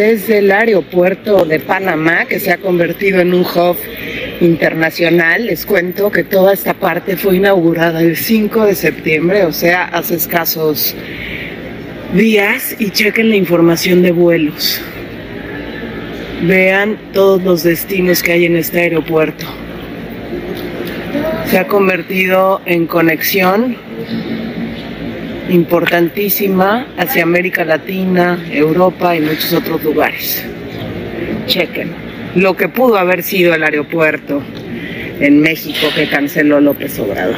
Desde el aeropuerto de Panamá, que se ha convertido en un hub internacional. Les cuento que toda esta parte fue inaugurada el 5 de septiembre, o sea, hace escasos días, y chequen la información de vuelos. Vean todos los destinos que hay en este aeropuerto. Se ha convertido en conexión importantísima hacia América Latina, Europa y muchos otros lugares. Chequen lo que pudo haber sido el aeropuerto en México que canceló López Obrador.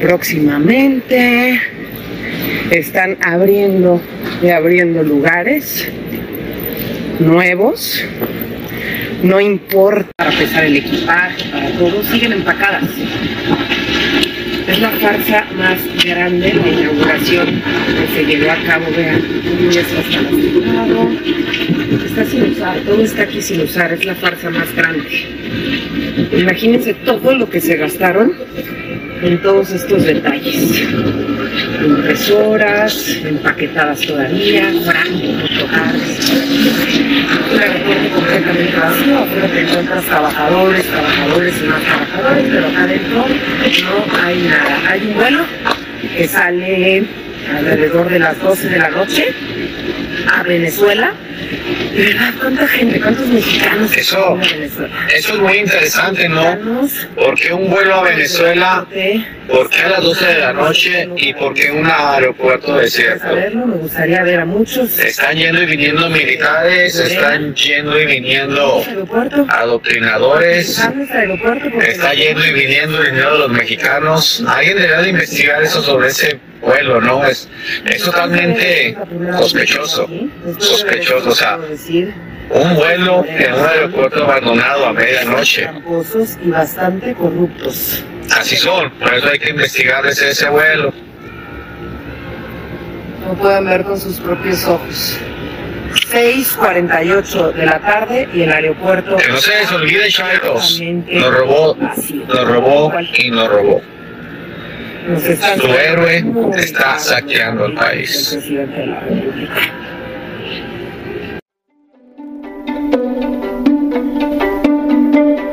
Próximamente están abriendo y abriendo lugares nuevos. No importa para pesar el equipaje, para todo, siguen empacadas. Es la farsa más grande, la inauguración que se llevó a cabo. Vean, ya está está sin usar, todo está aquí sin usar, es la farsa más grande. Imagínense todo lo que se gastaron en todos estos detalles. Impresoras, empaquetadas todavía, grandes. Un afuera te encuentras trabajadores, trabajadores y más trabajadores, pero acá adentro no hay nada. Hay un vuelo que sale alrededor de las 12 de la noche a Venezuela ¿Verdad? ¿Cuánta gente? ¿Cuántos mexicanos? Eso, eso es muy interesante, ¿no? Porque un vuelo a Venezuela, ¿por qué a las 12 de la noche y por qué un aeropuerto desierto? me gustaría ver a muchos. Están yendo y viniendo militares, están yendo y viniendo adoctrinadores, está yendo y viniendo dinero de los mexicanos. Alguien debería de investigar eso sobre ese vuelo, ¿no? Es, es totalmente sospechoso, sospechoso, o sea, un vuelo en un aeropuerto abandonado a medianoche. y bastante corruptos. Así son, por eso hay que investigar ese, ese vuelo. No pueden ver con sus propios ojos. 6.48 de la tarde y el aeropuerto. Que no se les olvide, Chaitos. Nos robó, nos robó y nos robó. Su héroe está saqueando el país.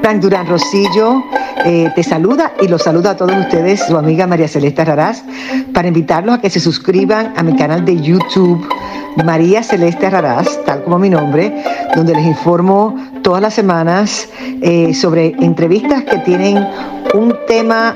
Frank Durán Rosillo eh, te saluda y los saluda a todos ustedes, su amiga María Celeste Raraz, para invitarlos a que se suscriban a mi canal de YouTube María Celeste Raraz, tal como mi nombre, donde les informo todas las semanas eh, sobre entrevistas que tienen un tema